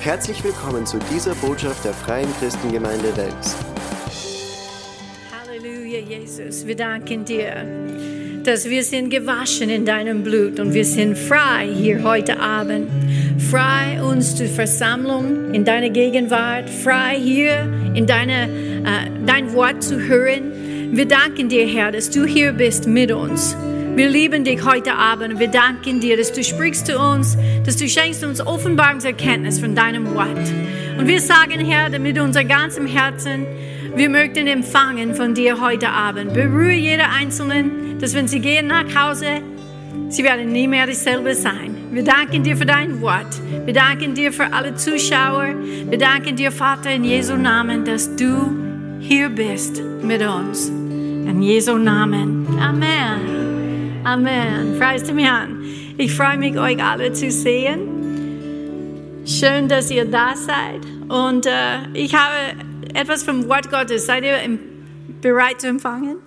Herzlich willkommen zu dieser Botschaft der Freien Christengemeinde Wels. Halleluja, Jesus. Wir danken dir, dass wir sind gewaschen in deinem Blut und wir sind frei hier heute Abend. Frei uns zur Versammlung in deiner Gegenwart, frei hier in deine, äh, dein Wort zu hören. Wir danken dir, Herr, dass du hier bist mit uns. Wir lieben dich heute Abend. Wir danken dir, dass du sprichst zu uns, dass du schenkst uns Offenbarungserkenntnis von deinem Wort. Und wir sagen, Herr, mit unser ganzem Herzen, wir möchten empfangen von dir heute Abend. Berühre jeder Einzelnen, dass wenn sie gehen nach Hause, sie werden nie mehr dasselbe sein. Wir danken dir für dein Wort. Wir danken dir für alle Zuschauer. Wir danken dir, Vater, in Jesu Namen, dass du hier bist mit uns. In Jesu Namen. Amen. Amen. Preis dem Herrn. Ich freue mich, euch alle zu sehen. Schön, dass ihr da seid. Und äh, ich habe etwas vom Wort Gottes. Seid ihr bereit zu empfangen?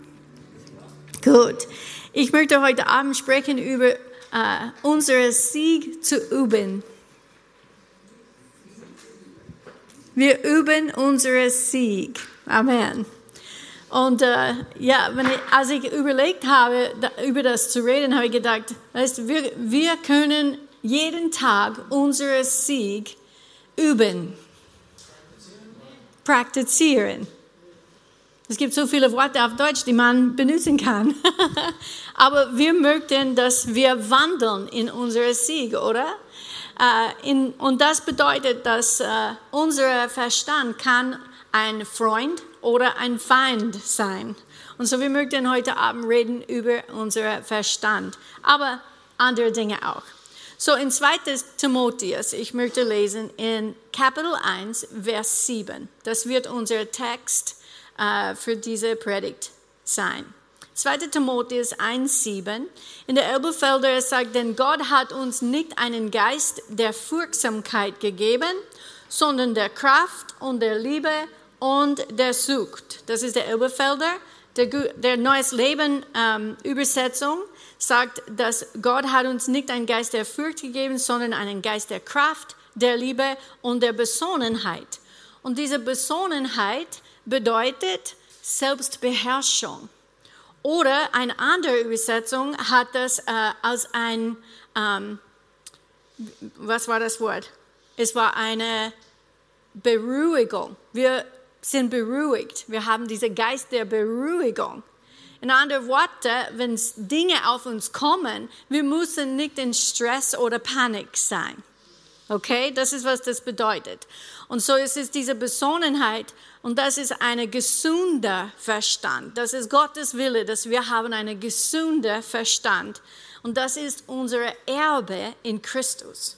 Gut. Ich möchte heute Abend sprechen über äh, unseren Sieg zu üben. Wir üben unseren Sieg. Amen. Und äh, ja, ich, als ich überlegt habe, da, über das zu reden, habe ich gedacht, weißt, wir, wir können jeden Tag unseren Sieg üben, praktizieren. Es gibt so viele Worte auf Deutsch, die man benutzen kann. Aber wir möchten, dass wir wandeln in unseren Sieg, oder? Äh, in, und das bedeutet, dass äh, unser Verstand kann ein Freund oder ein Feind sein. Und so wir möchten heute Abend reden über unseren Verstand, aber andere Dinge auch. So in 2. Timotheus, ich möchte lesen in Kapitel 1, Vers 7. Das wird unser Text äh, für diese Predigt sein. 2. Timotheus 1, 7. In der Elbefelder sagt, denn Gott hat uns nicht einen Geist der Furchtsamkeit gegeben, sondern der Kraft und der Liebe und der sucht. Das ist der Elberfelder. Der, der Neues Leben ähm, Übersetzung sagt, dass Gott hat uns nicht einen Geist der Furcht gegeben, sondern einen Geist der Kraft, der Liebe und der Besonnenheit. Und diese Besonnenheit bedeutet Selbstbeherrschung. Oder eine andere Übersetzung hat das äh, als ein, ähm, was war das Wort? Es war eine Beruhigung. Wir sind beruhigt. Wir haben diesen Geist der Beruhigung. In anderen Worten, wenn Dinge auf uns kommen, wir müssen nicht in Stress oder Panik sein. Okay, das ist, was das bedeutet. Und so ist es diese Besonnenheit und das ist ein gesunder Verstand. Das ist Gottes Wille, dass wir haben einen gesunden Verstand. Und das ist unser Erbe in Christus.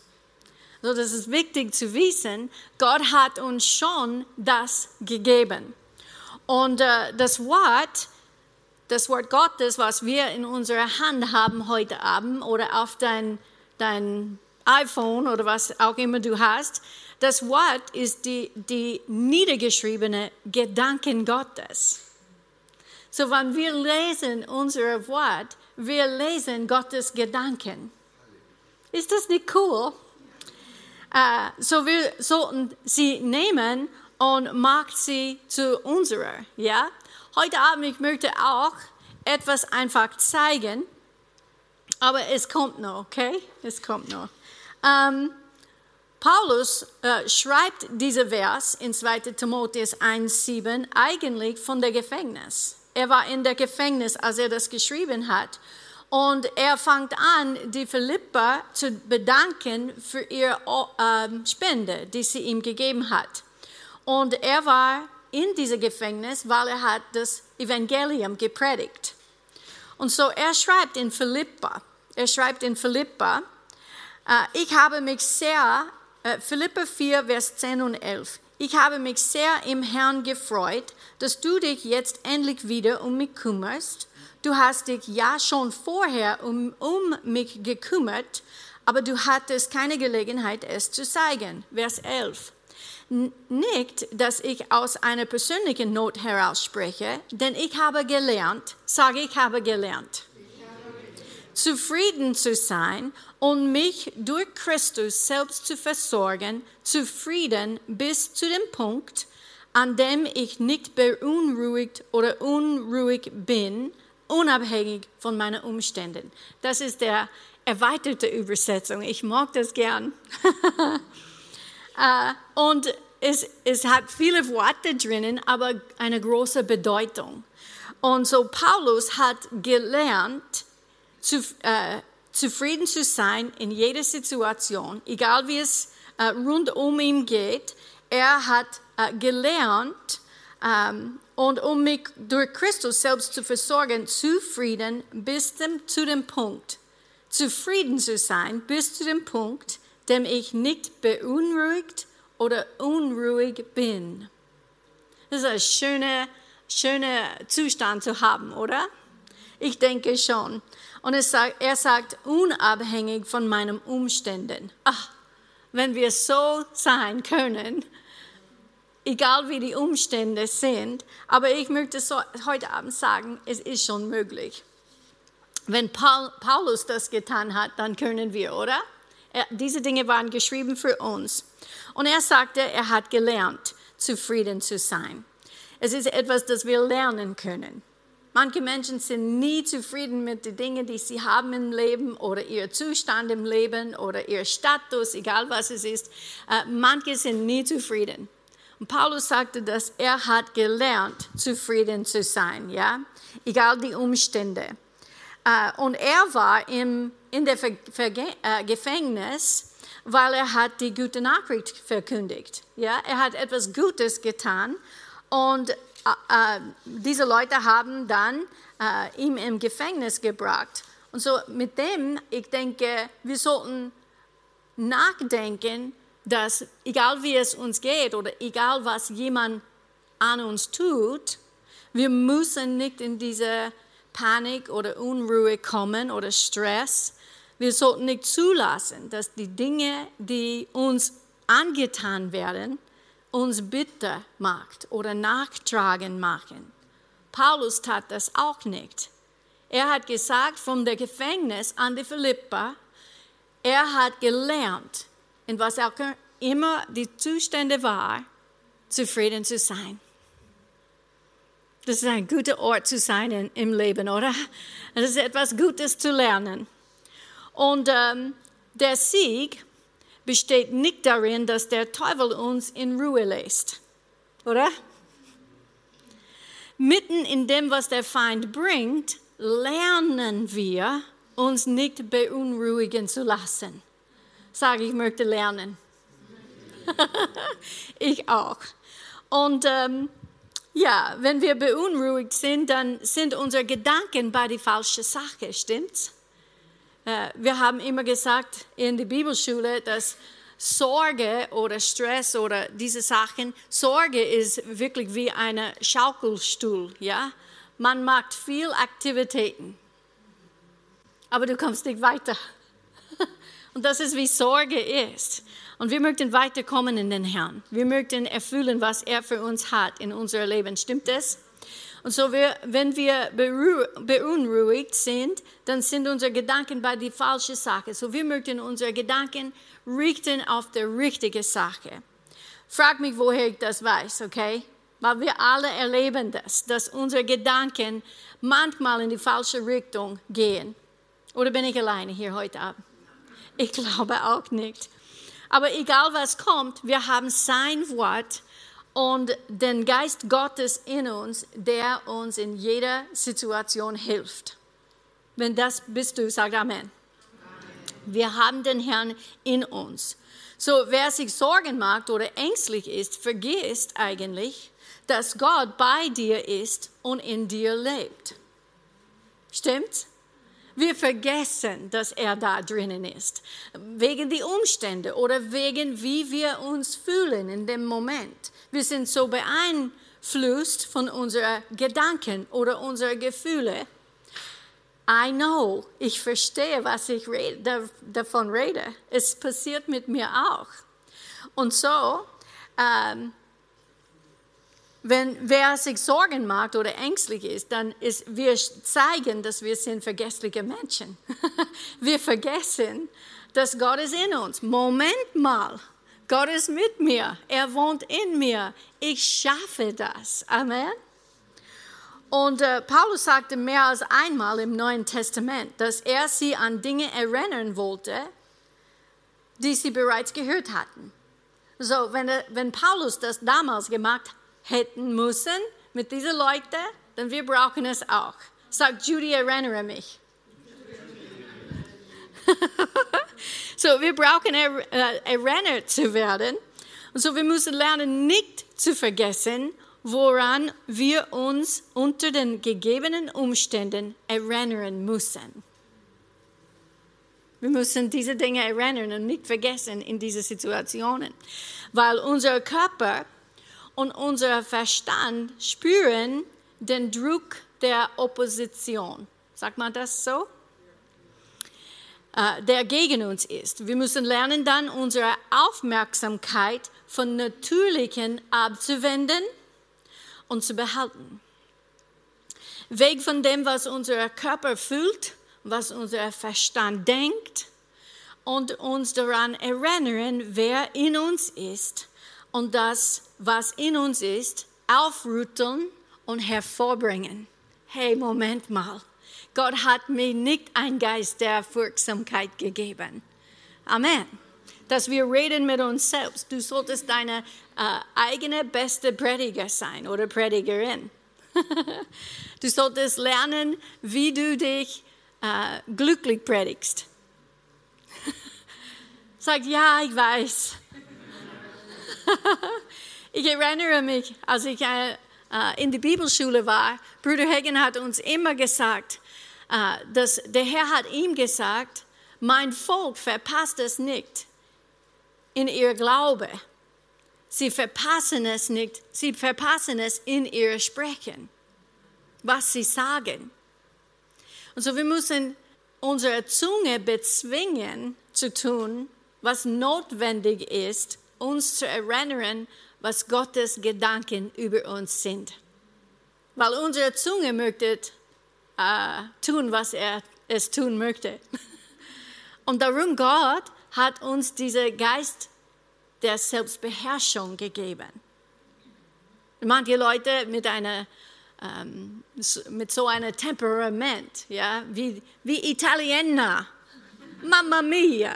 So, das ist wichtig zu wissen. Gott hat uns schon das gegeben. Und äh, das Wort, das Wort Gottes, was wir in unserer Hand haben heute Abend oder auf dein, dein iPhone oder was auch immer du hast, das Wort ist die, die niedergeschriebene Gedanken Gottes. So, wenn wir lesen unser Wort, wir lesen Gottes Gedanken. Ist das nicht cool? Äh, so wir sollten sie nehmen und macht sie zu unserer. Ja? Heute Abend ich möchte auch etwas einfach zeigen, aber es kommt noch, okay? Es kommt noch. Ähm, Paulus äh, schreibt diese Vers in 2. Timotheus 1,7 eigentlich von der Gefängnis. Er war in der Gefängnis, als er das geschrieben hat. Und er fängt an, die Philippa zu bedanken für ihre äh, Spende, die sie ihm gegeben hat. Und er war in diesem Gefängnis, weil er hat das Evangelium gepredigt. Und so er schreibt in Philippa, er schreibt in Philippa, äh, ich habe mich sehr, äh, Philippa 4, Vers 10 und 11, ich habe mich sehr im Herrn gefreut, dass du dich jetzt endlich wieder um mich kümmerst Du hast dich ja schon vorher um, um mich gekümmert, aber du hattest keine Gelegenheit, es zu zeigen. Vers 11. Nicht, dass ich aus einer persönlichen Not heraus spreche, denn ich habe gelernt, sage ich habe gelernt. zufrieden zu sein und mich durch Christus selbst zu versorgen, zufrieden bis zu dem Punkt, an dem ich nicht beunruhigt oder unruhig bin, unabhängig von meinen Umständen. Das ist der erweiterte Übersetzung. Ich mag das gern. Äh, und es, es hat viele Worte drinnen, aber eine große Bedeutung. Und so Paulus hat gelernt, zu, äh, zufrieden zu sein in jeder Situation, egal wie es äh, rund um ihn geht. Er hat äh, gelernt, ähm, und um mich durch Christus selbst zu versorgen, zufrieden bis dem, zu dem Punkt, zufrieden zu sein bis zu dem Punkt, dem ich nicht beunruhigt oder unruhig bin. Das ist ein schöner, schöner Zustand zu haben, oder? Ich denke schon. Und sagt, er sagt, unabhängig von meinen Umständen. Ach, wenn wir so sein können, egal wie die Umstände sind. Aber ich möchte so heute Abend sagen, es ist schon möglich. Wenn Paul, Paulus das getan hat, dann können wir, oder? Er, diese Dinge waren geschrieben für uns. Und er sagte, er hat gelernt, zufrieden zu sein. Es ist etwas, das wir lernen können. Manche Menschen sind nie zufrieden mit den Dingen, die sie haben im Leben oder ihr Zustand im Leben oder ihr Status, egal was es ist. Äh, manche sind nie zufrieden. Und Paulus sagte, dass er hat gelernt, zufrieden zu sein, ja, egal die Umstände. Äh, und er war im, in der äh, Gefängnis, weil er hat die gute Nachricht verkündigt. Ja, er hat etwas Gutes getan und äh, diese Leute haben dann ihn im Gefängnis gebracht. Und so mit dem, ich denke, wir sollten nachdenken, dass egal wie es uns geht oder egal was jemand an uns tut, wir müssen nicht in diese Panik oder Unruhe kommen oder Stress. Wir sollten nicht zulassen, dass die Dinge, die uns angetan werden, uns bitter macht oder nachtragen machen. Paulus tat das auch nicht. Er hat gesagt, vom der Gefängnis an die Philippa, er hat gelernt, in was auch immer die Zustände war, zufrieden zu sein. Das ist ein guter Ort zu sein in, im Leben, oder? Das ist etwas Gutes zu lernen. Und ähm, der Sieg besteht nicht darin, dass der Teufel uns in Ruhe lässt, oder? Mitten in dem, was der Feind bringt, lernen wir, uns nicht beunruhigen zu lassen sage, ich möchte lernen. ich auch. Und ähm, ja, wenn wir beunruhigt sind, dann sind unsere Gedanken bei der falschen Sache, stimmt's? Äh, wir haben immer gesagt in der Bibelschule, dass Sorge oder Stress oder diese Sachen, Sorge ist wirklich wie ein Schaukelstuhl, ja? Man macht viel Aktivitäten, aber du kommst nicht weiter. Und das ist, wie Sorge ist. Und wir möchten weiterkommen in den Herrn. Wir möchten erfüllen, was er für uns hat in unserem Leben. Stimmt das? Und so, wir, wenn wir beunruhigt sind, dann sind unsere Gedanken bei der falschen Sache. So, wir möchten unsere Gedanken richten auf die richtige Sache. Frag mich, woher ich das weiß, okay? Weil wir alle erleben das, dass unsere Gedanken manchmal in die falsche Richtung gehen. Oder bin ich alleine hier heute Abend? Ich glaube auch nicht. Aber egal was kommt, wir haben sein Wort und den Geist Gottes in uns, der uns in jeder Situation hilft. Wenn das bist du, sag Amen. Wir haben den Herrn in uns. So, wer sich Sorgen macht oder ängstlich ist, vergisst eigentlich, dass Gott bei dir ist und in dir lebt. Stimmt's? Wir vergessen, dass er da drinnen ist, wegen die Umstände oder wegen wie wir uns fühlen in dem Moment. Wir sind so beeinflusst von unseren Gedanken oder unseren Gefühlen. I know, ich verstehe, was ich rede, davon rede. Es passiert mit mir auch. Und so, ähm, wenn wer sich Sorgen macht oder ängstlich ist, dann ist, wir zeigen, dass wir sind vergessliche Menschen. wir vergessen, dass Gott ist in uns. Moment mal, Gott ist mit mir, er wohnt in mir, ich schaffe das. Amen. Und äh, Paulus sagte mehr als einmal im Neuen Testament, dass er sie an Dinge erinnern wollte, die sie bereits gehört hatten. So, wenn, wenn Paulus das damals gemacht hätten müssen mit diesen Leuten, dann wir brauchen es auch. Sagt Judy, erinnere mich. so, wir brauchen er, äh, erinnert zu werden. Und so, wir müssen lernen, nicht zu vergessen, woran wir uns unter den gegebenen Umständen erinnern müssen. Wir müssen diese Dinge erinnern und nicht vergessen in diese Situationen, weil unser Körper und unser Verstand spüren den Druck der Opposition. Sagt man das so? Äh, der gegen uns ist. Wir müssen lernen dann unsere Aufmerksamkeit von Natürlichen abzuwenden und zu behalten. Weg von dem, was unser Körper fühlt was unser Verstand denkt und uns daran erinnern, wer in uns ist und das, was in uns ist, aufrütteln und hervorbringen. Hey, Moment mal. Gott hat mir nicht einen Geist der Furchtsamkeit gegeben. Amen. Dass wir reden mit uns selbst. Du solltest deine äh, eigene beste Prediger sein oder Predigerin. du solltest lernen, wie du dich äh, glücklich predigst. Sagt, ja, ich weiß. ich erinnere mich, als ich äh, äh, in der Bibelschule war, Bruder Hagen hat uns immer gesagt, äh, dass der Herr hat ihm gesagt, mein Volk verpasst es nicht in ihr Glaube. Sie verpassen es nicht, sie verpassen es in ihr Sprechen, was sie sagen. Und so wir müssen unsere Zunge bezwingen zu tun, was notwendig ist, uns zu erinnern, was Gottes Gedanken über uns sind. Weil unsere Zunge möchte äh, tun, was er es tun möchte. Und darum Gott hat uns diesen Geist der Selbstbeherrschung gegeben. Manche Leute mit einer ähm, mit so einem Temperament, ja, wie, wie Italiener. Mamma mia.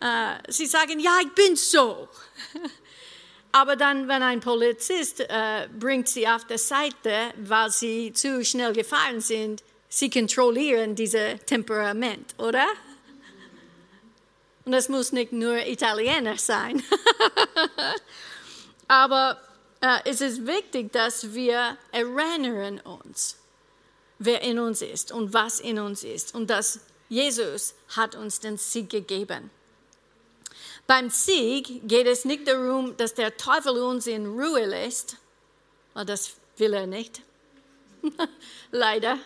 Äh, sie sagen, ja, ich bin so. Aber dann, wenn ein Polizist äh, bringt sie auf der Seite, weil sie zu schnell gefahren sind, sie kontrollieren dieses Temperament, oder? Und das muss nicht nur Italiener sein. Aber äh, es ist wichtig, dass wir erinnern uns, wer in uns ist und was in uns ist und dass Jesus hat uns den Sieg gegeben. Beim Sieg geht es nicht darum, dass der Teufel uns in Ruhe lässt, das will er nicht. Leider.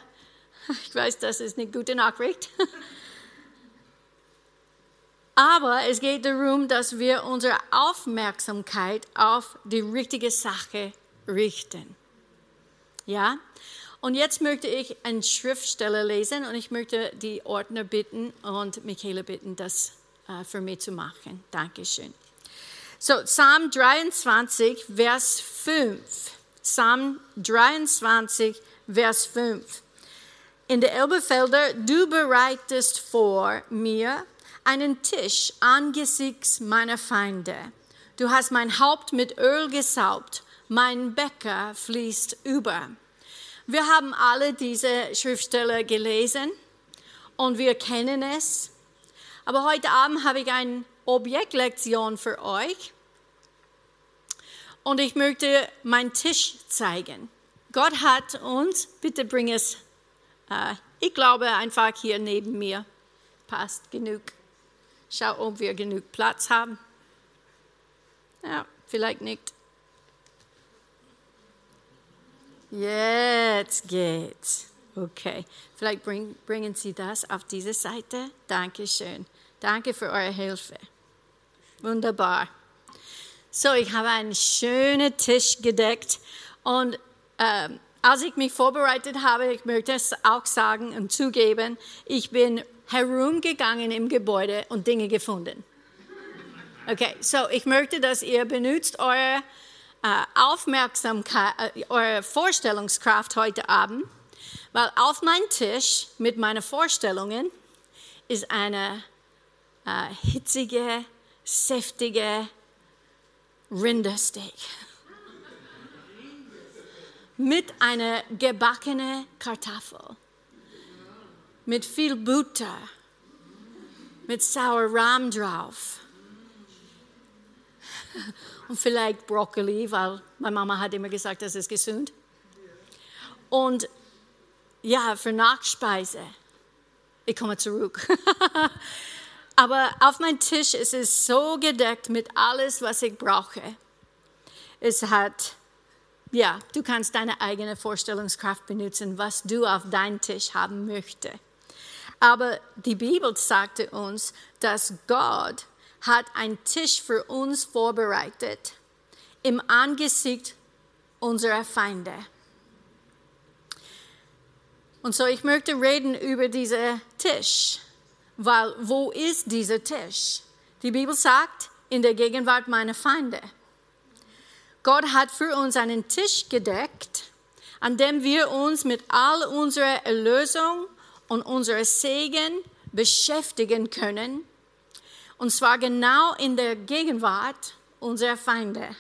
Ich weiß, das ist eine gute Nachricht. Aber es geht darum, dass wir unsere Aufmerksamkeit auf die richtige Sache richten. Ja? Und jetzt möchte ich eine Schriftstelle lesen und ich möchte die Ordner bitten und Michaela bitten, das äh, für mich zu machen. Dankeschön. So, Psalm 23, Vers 5. Psalm 23, Vers 5. In der Elbefelder, du bereitest vor mir einen Tisch angesichts meiner Feinde. Du hast mein Haupt mit Öl gesaubt, mein Becker fließt über. Wir haben alle diese Schriftsteller gelesen und wir kennen es. Aber heute Abend habe ich eine Objektlektion für euch und ich möchte meinen Tisch zeigen. Gott hat uns, bitte bring es, äh, ich glaube einfach hier neben mir, passt genug. Schau, ob wir genug Platz haben. Ja, vielleicht nicht. Jetzt geht's. Okay, vielleicht bring, bringen Sie das auf diese Seite. Dankeschön. Danke für eure Hilfe. Wunderbar. So, ich habe einen schönen Tisch gedeckt und ähm, als ich mich vorbereitet habe, ich möchte es auch sagen und zugeben, ich bin herumgegangen im Gebäude und Dinge gefunden. Okay, so ich möchte, dass ihr benutzt eure äh, Aufmerksamkeit, äh, eure Vorstellungskraft heute Abend, weil auf meinem Tisch mit meinen Vorstellungen ist eine äh, hitzige, säftige Rindersteak. Mit einer gebackenen Kartoffel, mit viel Butter, mit sauer Rahm drauf. Und vielleicht Brokkoli, weil meine Mama hat immer gesagt, das ist gesund. Und ja, für Nachspeise, ich komme zurück. Aber auf meinem Tisch ist es so gedeckt mit alles, was ich brauche. Es hat, ja, du kannst deine eigene Vorstellungskraft benutzen, was du auf deinem Tisch haben möchtest. Aber die Bibel sagte uns, dass Gott hat einen Tisch für uns vorbereitet im Angesicht unserer Feinde. Und so ich möchte reden über diesen Tisch, weil wo ist dieser Tisch? Die Bibel sagt, in der Gegenwart meiner Feinde. Gott hat für uns einen Tisch gedeckt, an dem wir uns mit all unserer Erlösung und unserer Segen beschäftigen können und zwar genau in der Gegenwart unserer Feinde.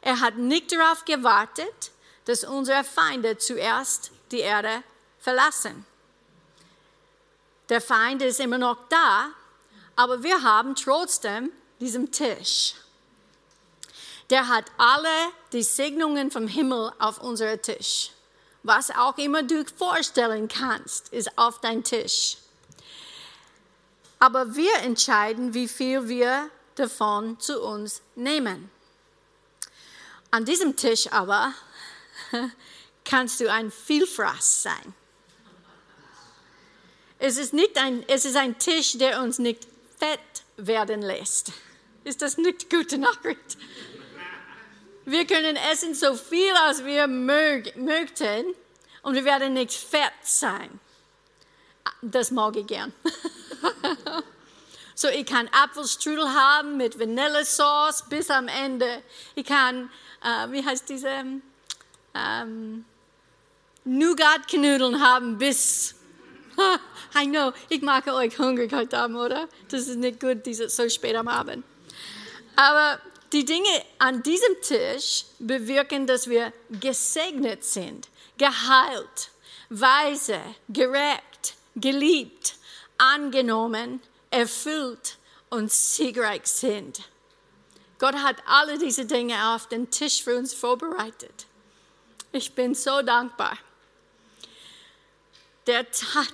Er hat nicht darauf gewartet, dass unsere Feinde zuerst die Erde verlassen. Der Feind ist immer noch da, aber wir haben trotzdem diesen Tisch. Der hat alle die Segnungen vom Himmel auf unserem Tisch. Was auch immer du vorstellen kannst, ist auf deinem Tisch. Aber wir entscheiden, wie viel wir davon zu uns nehmen. An diesem Tisch aber kannst du ein Vielfraß sein. Es ist, nicht ein, es ist ein Tisch, der uns nicht fett werden lässt. Ist das nicht gute Nachricht? Wir können essen so viel, als wir möchten und wir werden nicht fett sein. Das mag ich gern. so, ich kann Apfelstrudel haben mit Vanillesauce bis am Ende. Ich kann, äh, wie heißt diese, ähm, Nougat-Knudeln haben bis, I know, ich mache euch hungrig heute Abend, oder? Das ist nicht gut, diese, so spät am Abend. Aber die Dinge an diesem Tisch bewirken, dass wir gesegnet sind, geheilt, weise, gerecht, geliebt, angenommen, erfüllt und siegreich sind. Gott hat alle diese Dinge auf den Tisch für uns vorbereitet. Ich bin so dankbar. Der,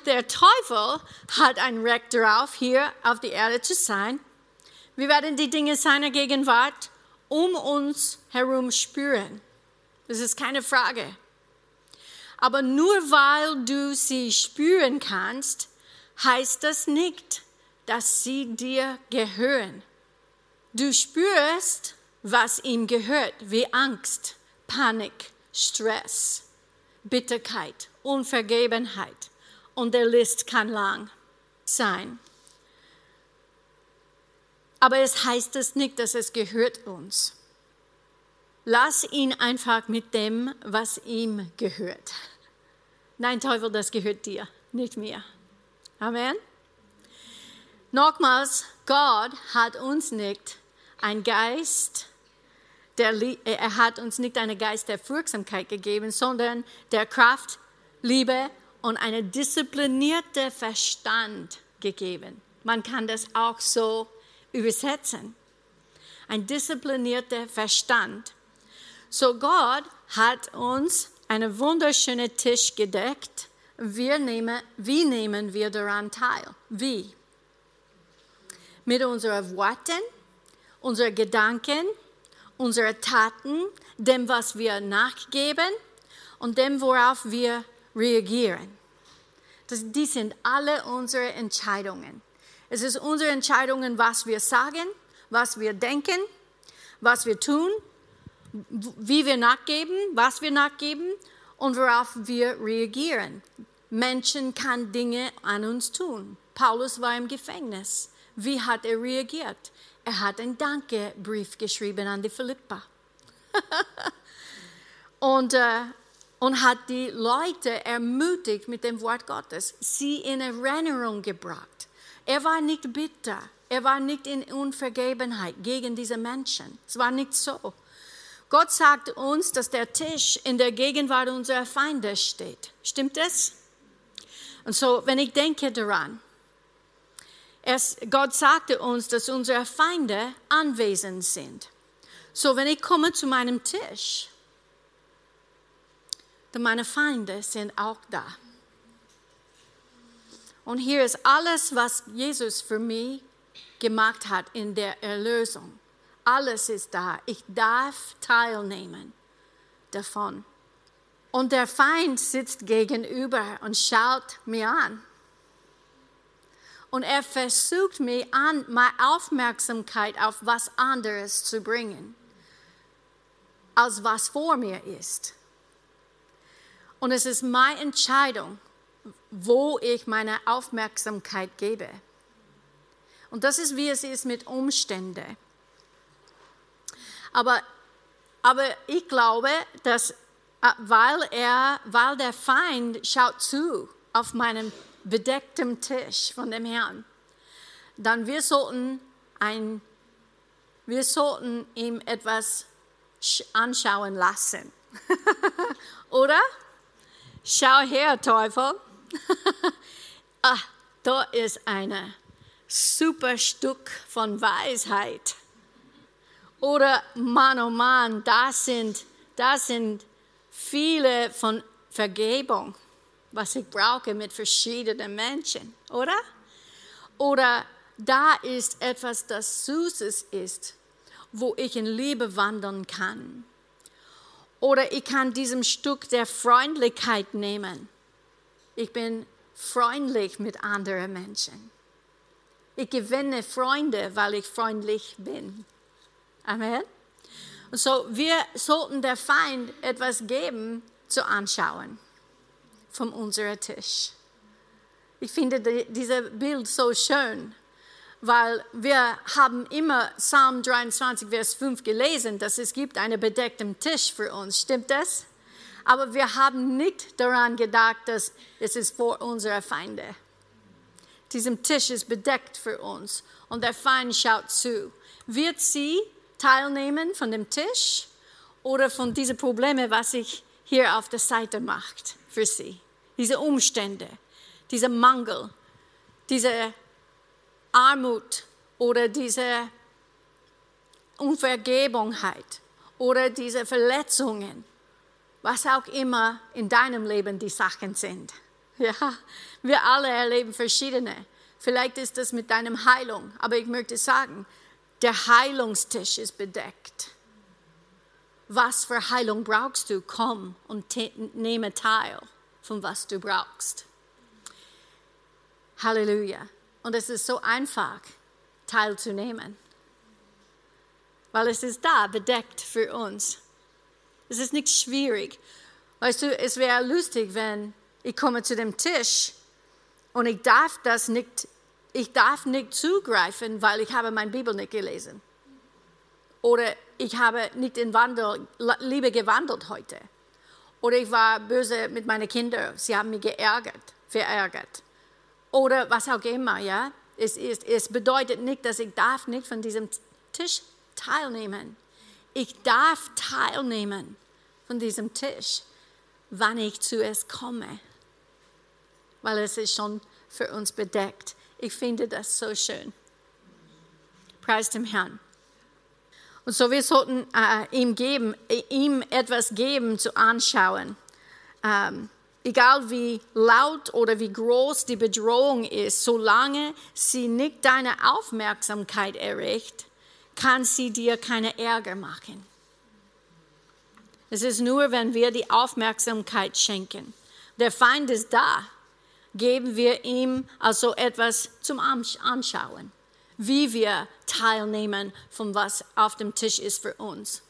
der Teufel hat ein Recht darauf, hier auf der Erde zu sein. Wir werden die Dinge seiner Gegenwart um uns herum spüren. Das ist keine Frage. Aber nur weil du sie spüren kannst, heißt das nicht, dass sie dir gehören. Du spürst, was ihm gehört, wie Angst, Panik, Stress, Bitterkeit, Unvergebenheit. Und der List kann lang sein. Aber es heißt es nicht, dass es gehört uns. Lass ihn einfach mit dem, was ihm gehört. Nein, Teufel, das gehört dir, nicht mir. Amen. Nochmals, Gott hat uns nicht ein Geist, der, er hat uns nicht einen Geist der Furchtsamkeit gegeben, sondern der Kraft, Liebe und einen disziplinierten Verstand gegeben. Man kann das auch so übersetzen. Ein disziplinierter Verstand. So Gott hat uns einen wunderschönen Tisch gedeckt wir nehmen, wie nehmen wir daran teil? Wie? Mit unseren Worten, unseren Gedanken, unseren Taten, dem, was wir nachgeben und dem, worauf wir reagieren. Das, die sind alle unsere Entscheidungen. Es ist unsere Entscheidungen, was wir sagen, was wir denken, was wir tun, wie wir nachgeben, was wir nachgeben und worauf wir reagieren. Menschen kann Dinge an uns tun. Paulus war im Gefängnis. Wie hat er reagiert? Er hat einen Dankebrief geschrieben an die Philippa. und, äh, und hat die Leute ermutigt mit dem Wort Gottes, sie in Erinnerung gebracht. Er war nicht bitter, er war nicht in Unvergebenheit gegen diese Menschen. Es war nicht so. Gott sagt uns, dass der Tisch in der Gegenwart unserer Feinde steht. Stimmt das? Und so, wenn ich denke daran, es, Gott sagte uns, dass unsere Feinde anwesend sind. So, wenn ich komme zu meinem Tisch, dann meine Feinde sind auch da. Und hier ist alles, was Jesus für mich gemacht hat in der Erlösung. Alles ist da. Ich darf teilnehmen davon. Und der Feind sitzt gegenüber und schaut mir an. Und er versucht mich an, meine Aufmerksamkeit auf was anderes zu bringen, als was vor mir ist. Und es ist meine Entscheidung, wo ich meine Aufmerksamkeit gebe. Und das ist, wie es ist mit Umständen. Aber, aber ich glaube, dass äh, weil, er, weil der Feind schaut zu auf meinem bedecktem Tisch von dem Herrn, dann wir sollten, ein, wir sollten ihm etwas anschauen lassen. Oder? Schau her, Teufel. ah, da ist ein super Stück von Weisheit. Oder Mann, oh Mann, das sind, das sind viele von Vergebung was ich brauche mit verschiedenen Menschen, oder? Oder da ist etwas, das Süßes ist, wo ich in Liebe wandern kann. Oder ich kann diesem Stück der Freundlichkeit nehmen. Ich bin freundlich mit anderen Menschen. Ich gewinne Freunde, weil ich freundlich bin. Amen. Und so, wir sollten der Feind etwas geben zu anschauen von unserem Tisch. Ich finde dieses Bild so schön, weil wir haben immer Psalm 23, Vers 5 gelesen, dass es gibt einen bedeckten Tisch für uns. Stimmt das? Aber wir haben nicht daran gedacht, dass es ist vor unseren Feinde. Diesem Tisch ist bedeckt für uns und der Feind schaut zu. Wird sie teilnehmen von dem Tisch oder von diesen Problemen, was sich hier auf der Seite macht für sie? Diese Umstände, dieser Mangel, diese Armut oder diese Unvergebungheit oder diese Verletzungen, was auch immer in deinem Leben die Sachen sind. Ja, wir alle erleben verschiedene. Vielleicht ist das mit deinem Heilung, aber ich möchte sagen, der Heilungstisch ist bedeckt. Was für Heilung brauchst du? Komm und nehme teil von was du brauchst. Halleluja. Und es ist so einfach, teilzunehmen. Weil es ist da, bedeckt für uns. Es ist nicht schwierig. Weißt du, es wäre lustig, wenn ich komme zu dem Tisch und ich darf das nicht, ich darf nicht zugreifen, weil ich habe meine Bibel nicht gelesen. Oder ich habe nicht in Wandel, Liebe gewandelt heute. Oder ich war böse mit meinen Kindern, sie haben mich geärgert, verärgert. Oder was auch immer, ja. Es, ist, es bedeutet nicht, dass ich darf nicht von diesem Tisch teilnehmen. Ich darf teilnehmen von diesem Tisch, wann ich zu es komme, weil es ist schon für uns bedeckt. Ich finde das so schön. Preis dem Herrn. Und so wir sollten äh, ihm, geben, ihm etwas geben zu anschauen. Ähm, egal wie laut oder wie groß die Bedrohung ist, solange sie nicht deine Aufmerksamkeit erregt, kann sie dir keine Ärger machen. Es ist nur, wenn wir die Aufmerksamkeit schenken. Der Feind ist da. Geben wir ihm also etwas zum Anschauen. Wie wir teilnehmen von was auf dem Tisch ist für uns.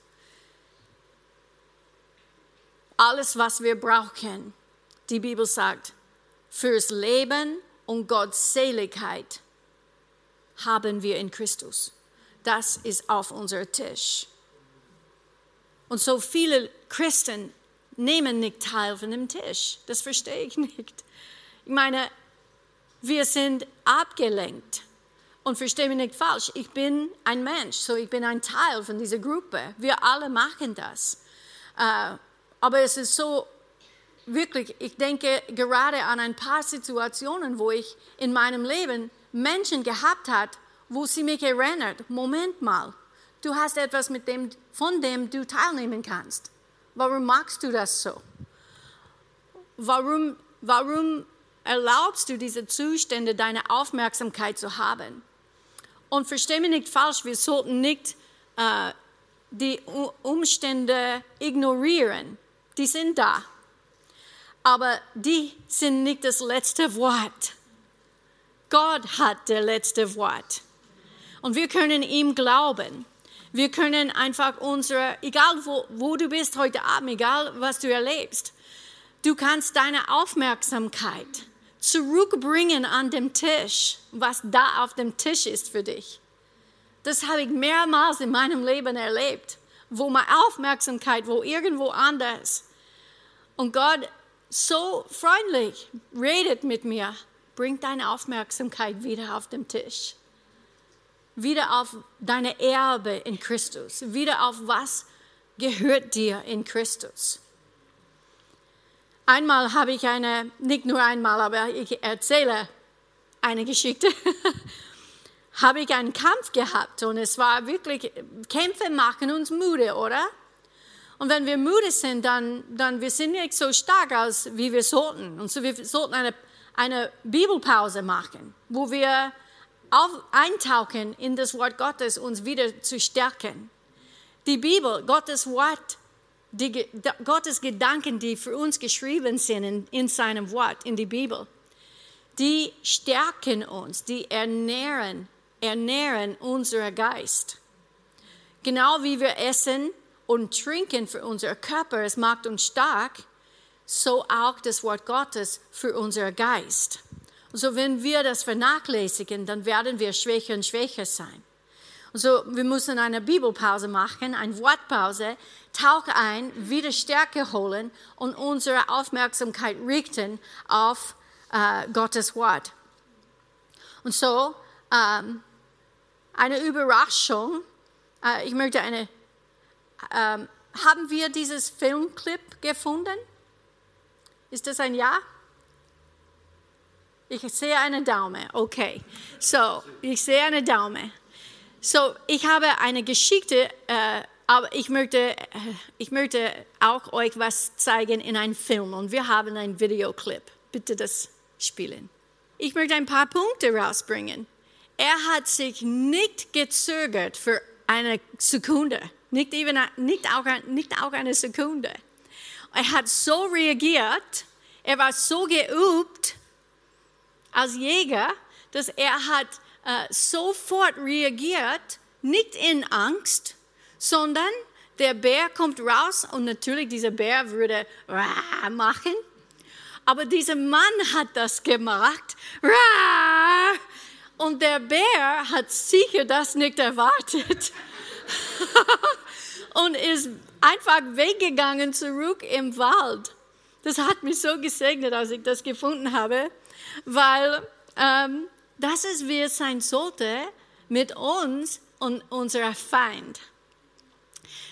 Alles, was wir brauchen, die Bibel sagt, fürs Leben und Gottseligkeit haben wir in Christus. Das ist auf unserem Tisch. Und so viele Christen nehmen nicht teil von dem Tisch. Das verstehe ich nicht. Ich meine, wir sind abgelenkt. Und verstehe mich nicht falsch, ich bin ein Mensch, so ich bin ein Teil von dieser Gruppe. Wir alle machen das. Äh, aber es ist so, wirklich, ich denke gerade an ein paar Situationen, wo ich in meinem Leben Menschen gehabt habe, wo sie mich erinnert, Moment mal, du hast etwas, mit dem, von dem du teilnehmen kannst. Warum magst du das so? Warum, warum erlaubst du diese Zustände, deine Aufmerksamkeit zu haben? Und verstehe mich nicht falsch, wir sollten nicht äh, die Umstände ignorieren. Die sind da. Aber die sind nicht das letzte Wort. Gott hat das letzte Wort. Und wir können ihm glauben. Wir können einfach unsere, egal wo, wo du bist heute Abend, egal was du erlebst, du kannst deine Aufmerksamkeit zurückbringen an den Tisch, was da auf dem Tisch ist für dich. Das habe ich mehrmals in meinem Leben erlebt, wo meine Aufmerksamkeit, wo irgendwo anders. Und Gott so freundlich redet mit mir, bringt deine Aufmerksamkeit wieder auf den Tisch. Wieder auf deine Erbe in Christus. Wieder auf was gehört dir in Christus. Einmal habe ich eine, nicht nur einmal, aber ich erzähle eine Geschichte, habe ich einen Kampf gehabt und es war wirklich, Kämpfe machen uns müde, oder? Und wenn wir müde sind, dann, dann wir sind nicht so stark, als wie wir sollten. Und so wir sollten eine, eine Bibelpause machen, wo wir auf, eintauchen in das Wort Gottes, uns wieder zu stärken. Die Bibel, Gottes Wort, die, Gottes Gedanken, die für uns geschrieben sind in, in seinem Wort, in die Bibel, die stärken uns, die ernähren, ernähren unseren Geist. Genau wie wir essen und trinken für unser Körper, es macht uns stark, so auch das Wort Gottes für unseren Geist. So, wenn wir das vernachlässigen, dann werden wir schwächer und schwächer sein. So, wir müssen eine Bibelpause machen, eine Wortpause, Tauch ein, wieder Stärke holen und unsere Aufmerksamkeit richten auf äh, Gottes Wort. Und so, ähm, eine Überraschung, äh, ich möchte eine, ähm, haben wir dieses Filmclip gefunden? Ist das ein Ja? Ich sehe einen Daumen. Okay. So, ich sehe einen Daumen. So, ich habe eine Geschichte, äh, aber ich möchte, äh, ich möchte auch euch was zeigen in einem Film und wir haben einen Videoclip. Bitte das spielen. Ich möchte ein paar Punkte rausbringen. Er hat sich nicht gezögert für eine Sekunde, nicht, even, nicht, auch, nicht auch eine Sekunde. Er hat so reagiert, er war so geübt als Jäger, dass er hat äh, sofort reagiert, nicht in Angst, sondern der Bär kommt raus und natürlich dieser Bär würde Rah! machen. Aber dieser Mann hat das gemacht. Rah! Und der Bär hat sicher das nicht erwartet und ist einfach weggegangen zurück im Wald. Das hat mich so gesegnet, als ich das gefunden habe, weil ähm, das ist, wie es sein sollte mit uns und unserem Feind.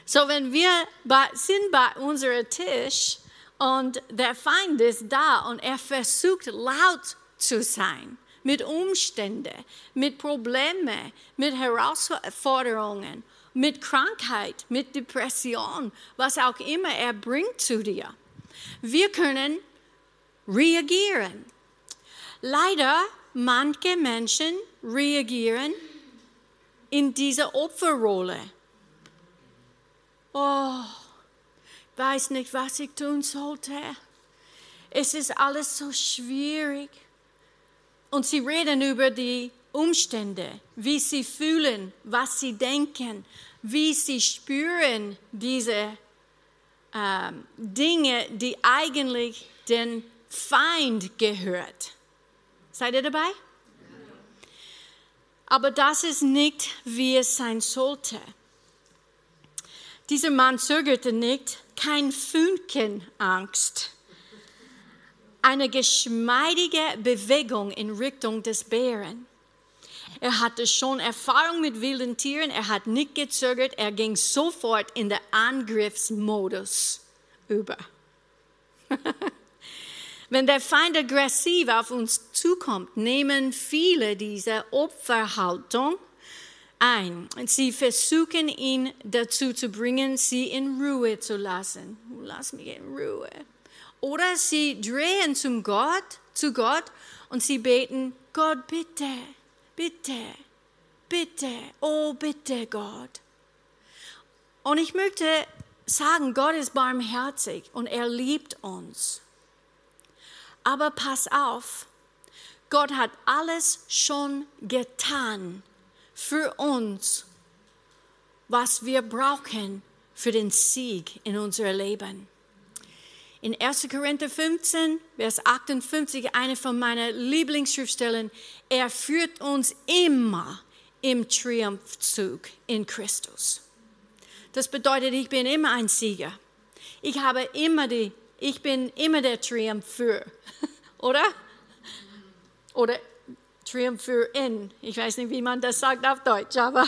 So, wenn wir bei, sind bei unserem Tisch und der Feind ist da und er versucht laut zu sein, mit Umständen, mit Problemen, mit Herausforderungen, mit Krankheit, mit Depression, was auch immer er bringt zu dir. Wir können reagieren. Leider manche Menschen reagieren in dieser Opferrolle. Oh, weiß nicht, was ich tun sollte. Es ist alles so schwierig. Und sie reden über die Umstände, wie sie fühlen, was sie denken, wie sie spüren diese äh, Dinge, die eigentlich den Feind gehört. Seid ihr dabei? Aber das ist nicht, wie es sein sollte. Dieser Mann zögerte nicht, kein Fünkchen Angst. Eine geschmeidige Bewegung in Richtung des Bären. Er hatte schon Erfahrung mit wilden Tieren, er hat nicht gezögert, er ging sofort in den Angriffsmodus über. Wenn der Feind aggressiv auf uns zukommt, nehmen viele diese Opferhaltung ein. Sie versuchen ihn dazu zu bringen, sie in Ruhe zu lassen. Lass mich in Ruhe. Oder sie drehen zum Gott, zu Gott und sie beten, Gott bitte, bitte, bitte, oh bitte Gott. Und ich möchte sagen, Gott ist barmherzig und er liebt uns. Aber pass auf, Gott hat alles schon getan für uns, was wir brauchen für den Sieg in unserem Leben. In 1. Korinther 15, Vers 58, eine von meinen Lieblingsschriftstellen, er führt uns immer im Triumphzug in Christus. Das bedeutet, ich bin immer ein Sieger. Ich habe immer die ich bin immer der Triumpheur, oder? Oder Triumpheurin. Ich weiß nicht, wie man das sagt auf Deutsch, aber.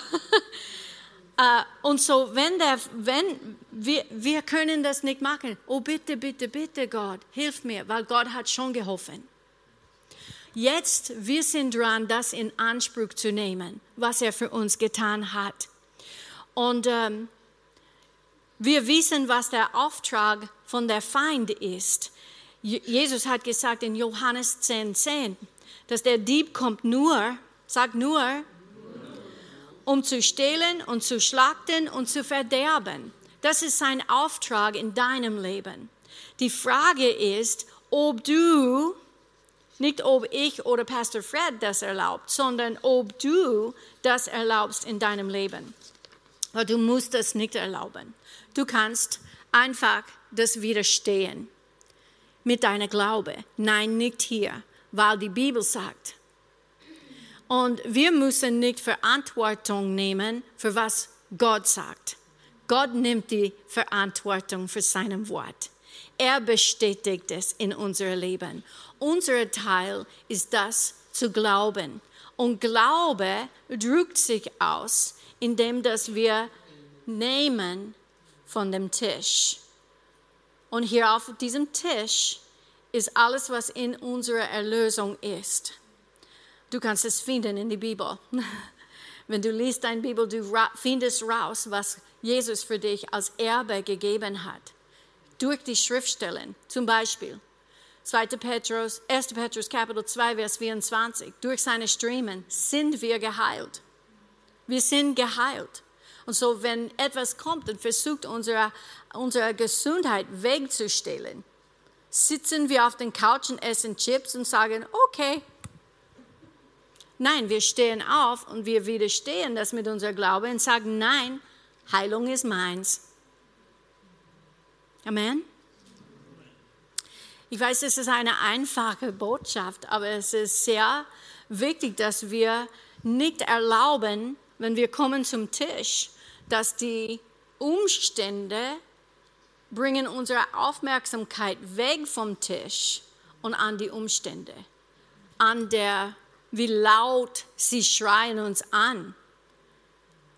Uh, und so, wenn, der, wenn wir, wir können das nicht machen, oh bitte, bitte, bitte Gott, hilf mir, weil Gott hat schon geholfen. Jetzt, wir sind dran, das in Anspruch zu nehmen, was er für uns getan hat. Und ähm, wir wissen, was der Auftrag von der Feind ist. Jesus hat gesagt in Johannes 10, 10, dass der Dieb kommt nur, sagt nur, um zu stehlen und zu schlachten und zu verderben. Das ist sein Auftrag in deinem Leben. Die Frage ist, ob du, nicht ob ich oder Pastor Fred das erlaubt, sondern ob du das erlaubst in deinem Leben. Aber du musst das nicht erlauben. Du kannst einfach das widerstehen mit deiner Glaube. Nein, nicht hier, weil die Bibel sagt. Und wir müssen nicht Verantwortung nehmen für was Gott sagt. Gott nimmt die Verantwortung für sein Wort. Er bestätigt es in unser Leben. Unser Teil ist das zu glauben. Und Glaube drückt sich aus, indem dass wir nehmen von dem Tisch. Und hier auf diesem Tisch ist alles, was in unserer Erlösung ist. Du kannst es finden in der Bibel. Wenn du liest deine Bibel, du findest raus, was Jesus für dich als Erbe gegeben hat. Durch die Schriftstellen, zum Beispiel 2. Petrus, 1. Petrus Kapitel 2, Vers 24. Durch seine Striemen sind wir geheilt. Wir sind geheilt. Und so, wenn etwas kommt und versucht, unsere, unsere Gesundheit wegzustellen, sitzen wir auf den Couch und essen Chips und sagen, okay. Nein, wir stehen auf und wir widerstehen das mit unserem Glauben und sagen, nein, Heilung ist meins. Amen. Ich weiß, es ist eine einfache Botschaft, aber es ist sehr wichtig, dass wir nicht erlauben, wenn wir kommen zum Tisch, dass die Umstände bringen unsere Aufmerksamkeit weg vom Tisch und an die Umstände, an der, wie laut sie schreien uns an.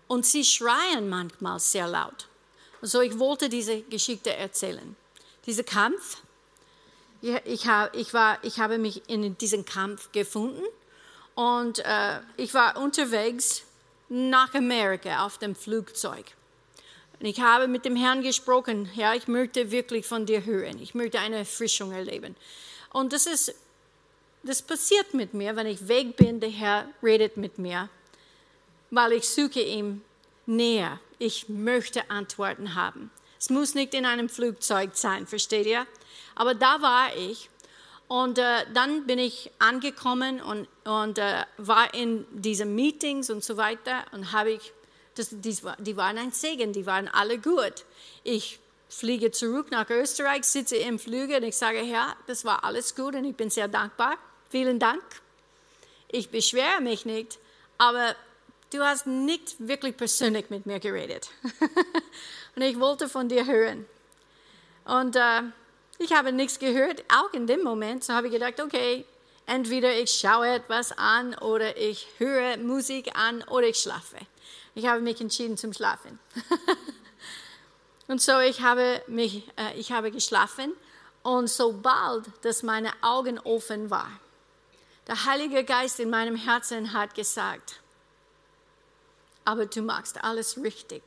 Und sie schreien manchmal sehr laut. So, ich wollte diese Geschichte erzählen. Dieser Kampf, ich, hab, ich, war, ich habe mich in diesem Kampf gefunden und äh, ich war unterwegs nach Amerika auf dem Flugzeug. Und ich habe mit dem Herrn gesprochen, ja, ich möchte wirklich von dir hören, ich möchte eine Erfrischung erleben. Und das ist, das passiert mit mir, wenn ich weg bin, der Herr redet mit mir, weil ich suche ihm näher. Ich möchte Antworten haben. Es muss nicht in einem Flugzeug sein, versteht ihr? Aber da war ich Und äh, dann bin ich angekommen und, und äh, war in diesen Meetings und so weiter und habe ich, das, die, die waren ein Segen, die waren alle gut. Ich fliege zurück nach Österreich, sitze im Flügel und ich sage, ja, das war alles gut und ich bin sehr dankbar. Vielen Dank. Ich beschwere mich nicht, aber du hast nicht wirklich persönlich mit mir geredet. und ich wollte von dir hören. Und äh, ich habe nichts gehört, auch in dem Moment. So habe ich gedacht, okay, entweder ich schaue etwas an oder ich höre Musik an oder ich schlafe. Ich habe mich entschieden zum Schlafen. und so ich habe mich, äh, ich habe geschlafen und sobald, dass meine Augen offen waren, der Heilige Geist in meinem Herzen hat gesagt, aber du machst alles richtig.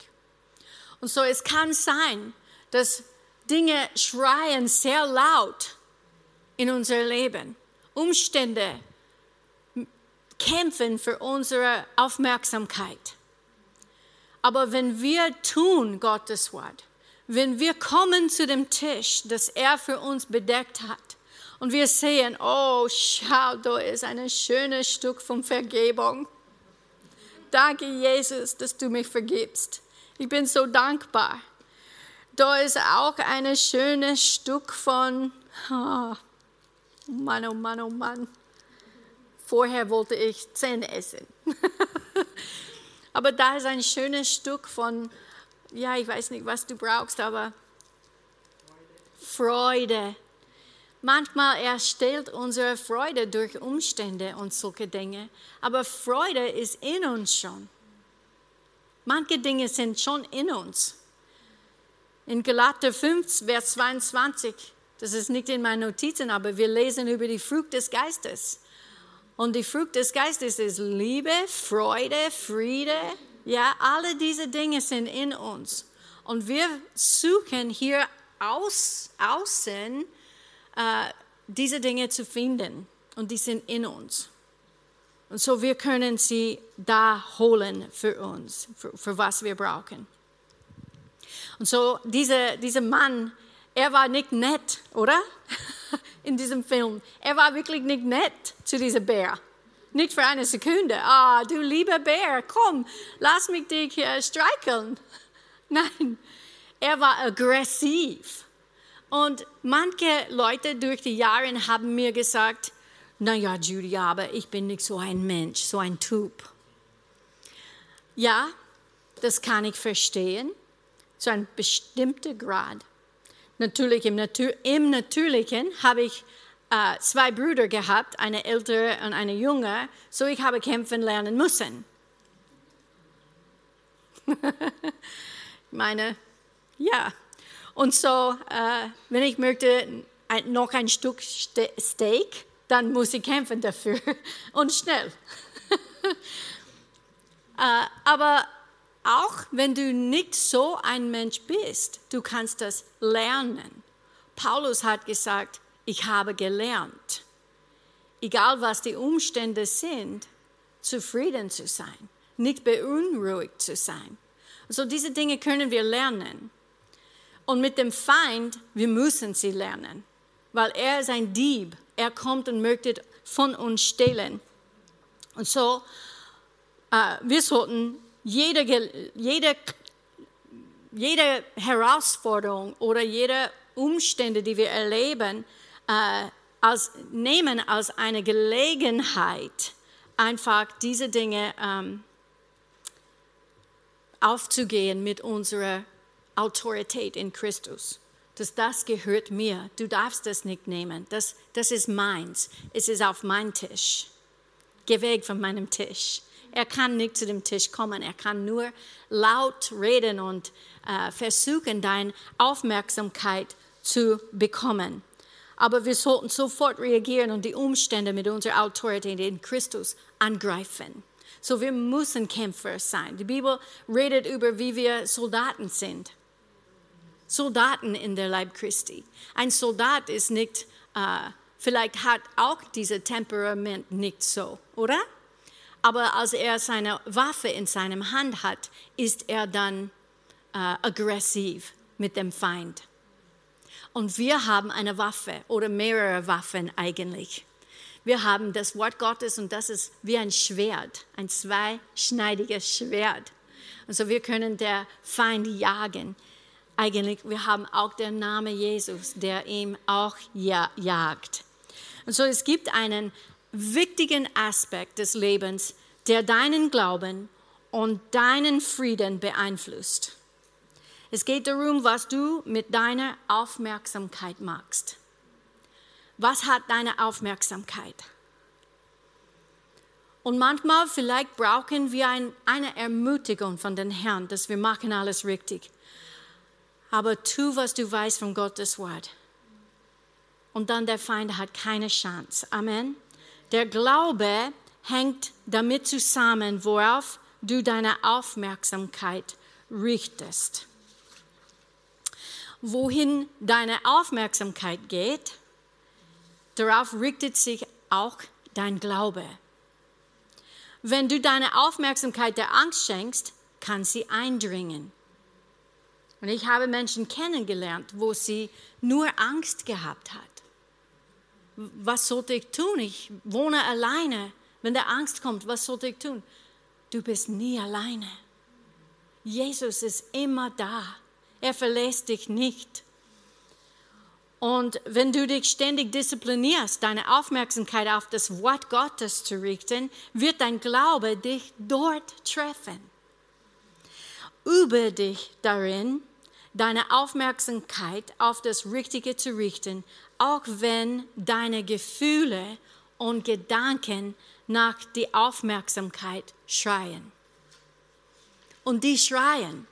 Und so es kann sein, dass Dinge schreien sehr laut in unser Leben. Umstände kämpfen für unsere Aufmerksamkeit. Aber wenn wir tun Gottes Wort, wenn wir kommen zu dem Tisch, das er für uns bedeckt hat, und wir sehen, oh, schau, da ist ein schönes Stück von Vergebung. Danke, Jesus, dass du mich vergibst. Ich bin so dankbar. Da ist auch ein schönes Stück von, oh Mann, oh Mann, oh Mann. Vorher wollte ich Zähne essen. aber da ist ein schönes Stück von, ja, ich weiß nicht, was du brauchst, aber Freude. Manchmal erstellt unsere Freude durch Umstände und solche Dinge, aber Freude ist in uns schon. Manche Dinge sind schon in uns. In Galater 5, Vers 22, das ist nicht in meinen Notizen, aber wir lesen über die Frucht des Geistes. Und die Frucht des Geistes ist Liebe, Freude, Friede. Ja, alle diese Dinge sind in uns. Und wir suchen hier aus, außen äh, diese Dinge zu finden. Und die sind in uns. Und so wir können sie da holen für uns, für, für was wir brauchen. Und so, dieser diese Mann, er war nicht nett, oder? In diesem Film. Er war wirklich nicht nett zu diesem Bär. Nicht für eine Sekunde. Ah, du lieber Bär, komm, lass mich dich äh, streicheln. Nein, er war aggressiv. Und manche Leute durch die Jahre haben mir gesagt, naja, Judy, aber ich bin nicht so ein Mensch, so ein Typ. Ja, das kann ich verstehen zu einem bestimmten Grad. Natürlich im, Natur, im Natürlichen habe ich äh, zwei Brüder gehabt, eine ältere und eine junge, so ich habe kämpfen lernen müssen. meine, ja. Und so, äh, wenn ich möchte ein, noch ein Stück Steak, dann muss ich kämpfen dafür und schnell. äh, aber auch wenn du nicht so ein Mensch bist, du kannst das lernen. Paulus hat gesagt, ich habe gelernt, egal was die Umstände sind, zufrieden zu sein, nicht beunruhigt zu sein. So diese Dinge können wir lernen. Und mit dem Feind, wir müssen sie lernen, weil er ist ein Dieb. Er kommt und möchte von uns stehlen. Und so, äh, wir sollten jede, jede, jede Herausforderung oder jede Umstände, die wir erleben, äh, als, nehmen als eine Gelegenheit, einfach diese Dinge ähm, aufzugehen mit unserer Autorität in Christus. Dass das gehört mir. Du darfst das nicht nehmen. Das, das ist meins. Es ist auf meinem Tisch. Geh weg von meinem Tisch. Er kann nicht zu dem Tisch kommen. Er kann nur laut reden und äh, versuchen, deine Aufmerksamkeit zu bekommen. Aber wir sollten sofort reagieren und die Umstände mit unserer Autorität in Christus angreifen. So, wir müssen Kämpfer sein. Die Bibel redet über, wie wir Soldaten sind. Soldaten in der Leib Christi. Ein Soldat ist nicht, äh, vielleicht hat auch dieses Temperament nicht so, oder? Aber als er seine Waffe in seinem Hand hat, ist er dann äh, aggressiv mit dem Feind. Und wir haben eine Waffe oder mehrere Waffen eigentlich. Wir haben das Wort Gottes und das ist wie ein Schwert, ein zweischneidiges Schwert. Also wir können der Feind jagen. Eigentlich, wir haben auch den Namen Jesus, der ihm auch jagt. Und so es gibt einen wichtigen Aspekt des Lebens, der deinen Glauben und deinen Frieden beeinflusst. Es geht darum, was du mit deiner Aufmerksamkeit machst. Was hat deine Aufmerksamkeit? Und manchmal vielleicht brauchen wir ein, eine Ermutigung von den Herrn, dass wir machen alles richtig. Aber tu, was du weißt von Gottes Wort. Und dann der Feind hat keine Chance. Amen. Der Glaube hängt damit zusammen, worauf du deine Aufmerksamkeit richtest. Wohin deine Aufmerksamkeit geht, darauf richtet sich auch dein Glaube. Wenn du deine Aufmerksamkeit der Angst schenkst, kann sie eindringen. Und ich habe Menschen kennengelernt, wo sie nur Angst gehabt hat. Was sollte ich tun? Ich wohne alleine. Wenn der Angst kommt, was sollte ich tun? Du bist nie alleine. Jesus ist immer da. Er verlässt dich nicht. Und wenn du dich ständig disziplinierst, deine Aufmerksamkeit auf das Wort Gottes zu richten, wird dein Glaube dich dort treffen. Übe dich darin, deine Aufmerksamkeit auf das Richtige zu richten, auch wenn deine Gefühle und Gedanken nach die Aufmerksamkeit schreien. Und die schreien,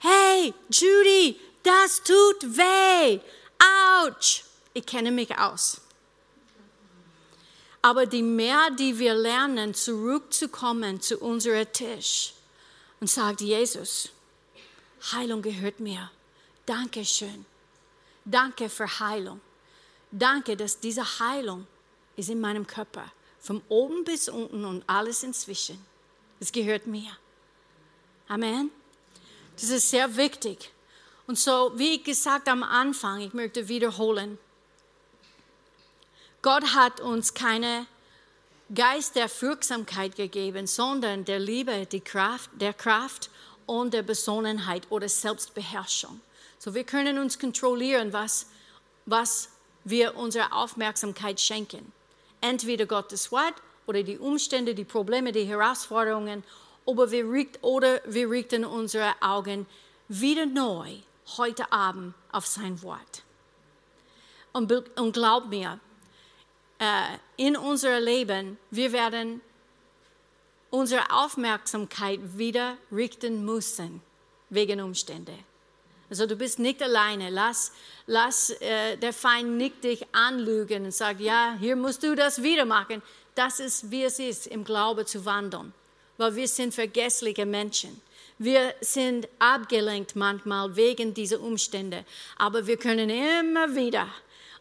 hey Judy, das tut weh, ouch, ich kenne mich aus. Aber die mehr, die wir lernen, zurückzukommen zu unserem Tisch und sagt, Jesus, Heilung gehört mir. Danke schön. Danke für Heilung. Danke, dass diese Heilung ist in meinem Körper, von oben bis unten und alles inzwischen. Es gehört mir. Amen. Das ist sehr wichtig. Und so, wie ich gesagt am Anfang, ich möchte wiederholen, Gott hat uns keine Geist der Furchtsamkeit gegeben, sondern der Liebe, die Kraft, der Kraft und der Besonnenheit oder Selbstbeherrschung. So wir können uns kontrollieren, was, was wir unserer Aufmerksamkeit schenken. Entweder Gottes Wort oder die Umstände, die Probleme, die Herausforderungen, oder wir, oder wir richten unsere Augen wieder neu heute Abend auf sein Wort. Und, und glaub mir, äh, in unserem Leben, wir werden unsere Aufmerksamkeit wieder richten müssen wegen Umstände. Also du bist nicht alleine. Lass, lass äh, der Feind nicht dich anlügen und sagen, ja, hier musst du das wieder machen. Das ist, wie es ist, im Glaube zu wandeln. Weil wir sind vergessliche Menschen. Wir sind abgelenkt manchmal wegen dieser Umstände. Aber wir können immer wieder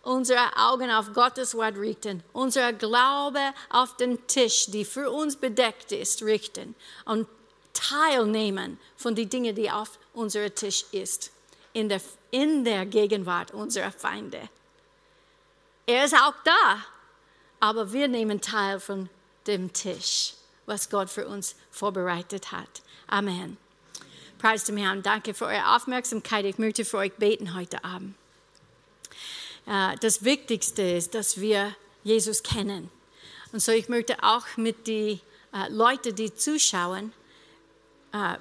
unsere Augen auf Gottes Wort richten, unser Glaube auf den Tisch, die für uns bedeckt ist, richten und teilnehmen von den Dingen, die auf unserem Tisch ist, in der, in der Gegenwart unserer Feinde. Er ist auch da, aber wir nehmen teil von dem Tisch, was Gott für uns vorbereitet hat. Amen. Preis dem Herrn. Danke für eure Aufmerksamkeit. Ich möchte für euch beten heute Abend. Äh, das Wichtigste ist, dass wir Jesus kennen. Und so ich möchte auch mit den äh, Leuten, die zuschauen,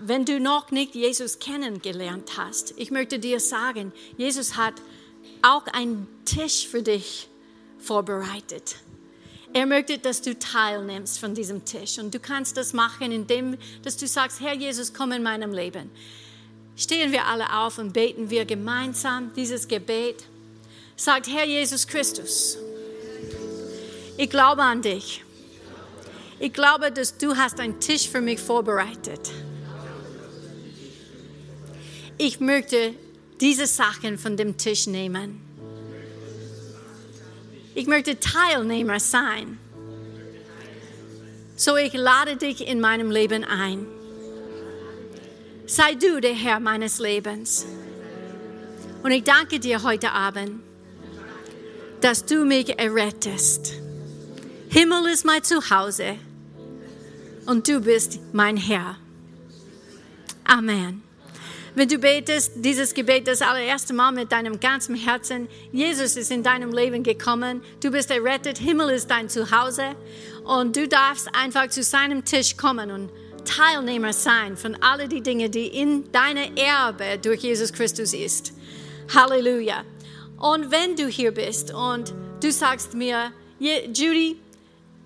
wenn du noch nicht Jesus kennengelernt hast, ich möchte dir sagen, Jesus hat auch einen Tisch für dich vorbereitet. Er möchte, dass du teilnimmst von diesem Tisch. Und du kannst das machen, indem dass du sagst, Herr Jesus, komm in meinem Leben. Stehen wir alle auf und beten wir gemeinsam dieses Gebet sagt, Herr Jesus Christus, ich glaube an dich. Ich glaube, dass du hast einen Tisch für mich vorbereitet. Ich möchte diese Sachen von dem Tisch nehmen. Ich möchte Teilnehmer sein. So ich lade dich in meinem Leben ein. Sei du der Herr meines Lebens Und ich danke dir heute Abend, dass du mich errettest. Himmel ist mein Zuhause und du bist mein Herr. Amen. Wenn du betest dieses Gebet das allererste Mal mit deinem ganzen Herzen, Jesus ist in deinem Leben gekommen, du bist errettet, Himmel ist dein Zuhause und du darfst einfach zu seinem Tisch kommen und Teilnehmer sein von all die Dinge, die in deiner Erbe durch Jesus Christus ist. Halleluja. Und wenn du hier bist und du sagst mir, Judy,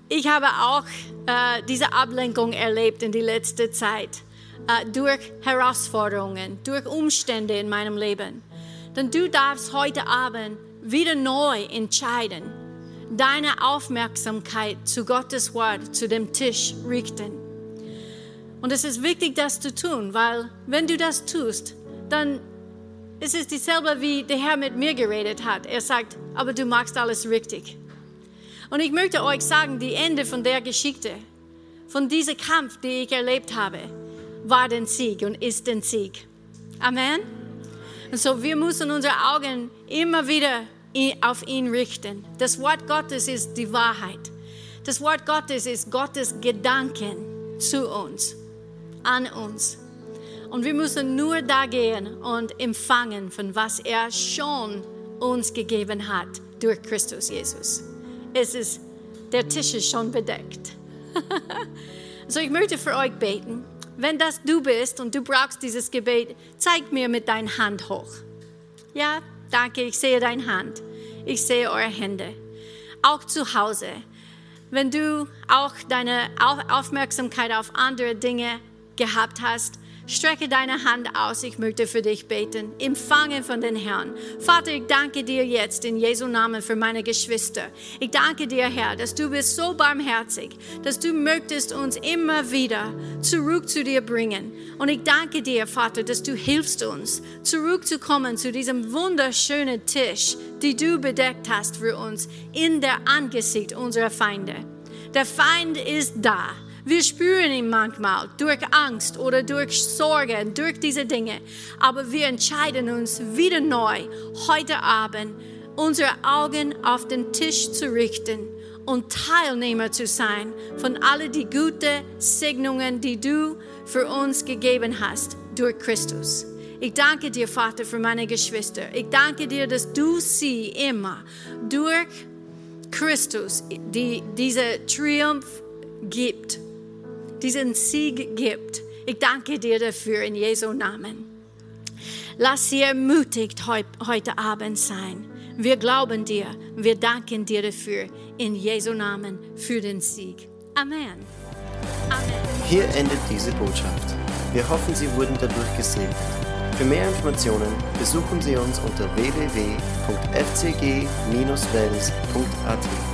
ich habe auch äh, diese Ablenkung erlebt in die letzte Zeit äh, durch Herausforderungen, durch Umstände in meinem Leben, dann du darfst heute Abend wieder neu entscheiden, deine Aufmerksamkeit zu Gottes Wort, zu dem Tisch richten. Und es ist wichtig, das zu tun, weil wenn du das tust, dann ist es dieselbe, wie der Herr mit mir geredet hat. Er sagt, aber du machst alles richtig. Und ich möchte euch sagen, die Ende von der Geschichte, von diesem Kampf, den ich erlebt habe, war den Sieg und ist den Sieg. Amen. Und so wir müssen unsere Augen immer wieder auf ihn richten. Das Wort Gottes ist die Wahrheit. Das Wort Gottes ist Gottes Gedanken zu uns, an uns. Und wir müssen nur da gehen und empfangen, von was er schon uns gegeben hat durch Christus Jesus. Es ist, der Tisch ist schon bedeckt. so ich möchte für euch beten. Wenn das du bist und du brauchst dieses Gebet, zeig mir mit deiner Hand hoch. Ja, danke, ich sehe deine Hand. Ich sehe eure Hände. Auch zu Hause. Wenn du auch deine Aufmerksamkeit auf andere Dinge gehabt hast, Strecke deine Hand aus, ich möchte für dich beten. Empfange von den Herrn. Vater, ich danke dir jetzt in Jesu Namen für meine Geschwister. Ich danke dir, Herr, dass du bist so barmherzig, dass du möchtest uns immer wieder zurück zu dir bringen. Und ich danke dir, Vater, dass du hilfst uns, zurückzukommen zu diesem wunderschönen Tisch, die du bedeckt hast für uns in der Angesicht unserer Feinde. Der Feind ist da. Wir spüren ihn manchmal durch Angst oder durch Sorge, durch diese Dinge. Aber wir entscheiden uns wieder neu, heute Abend unsere Augen auf den Tisch zu richten und Teilnehmer zu sein von all die guten Segnungen, die du für uns gegeben hast durch Christus. Ich danke dir, Vater, für meine Geschwister. Ich danke dir, dass du sie immer durch Christus die, diese Triumph gibt diesen Sieg gibt. Ich danke dir dafür in Jesu Namen. Lass sie ermutigt heute Abend sein. Wir glauben dir, wir danken dir dafür in Jesu Namen für den Sieg. Amen. Amen. Hier endet diese Botschaft. Wir hoffen, Sie wurden dadurch gesegnet. Für mehr Informationen besuchen Sie uns unter www.fcg-wells.at.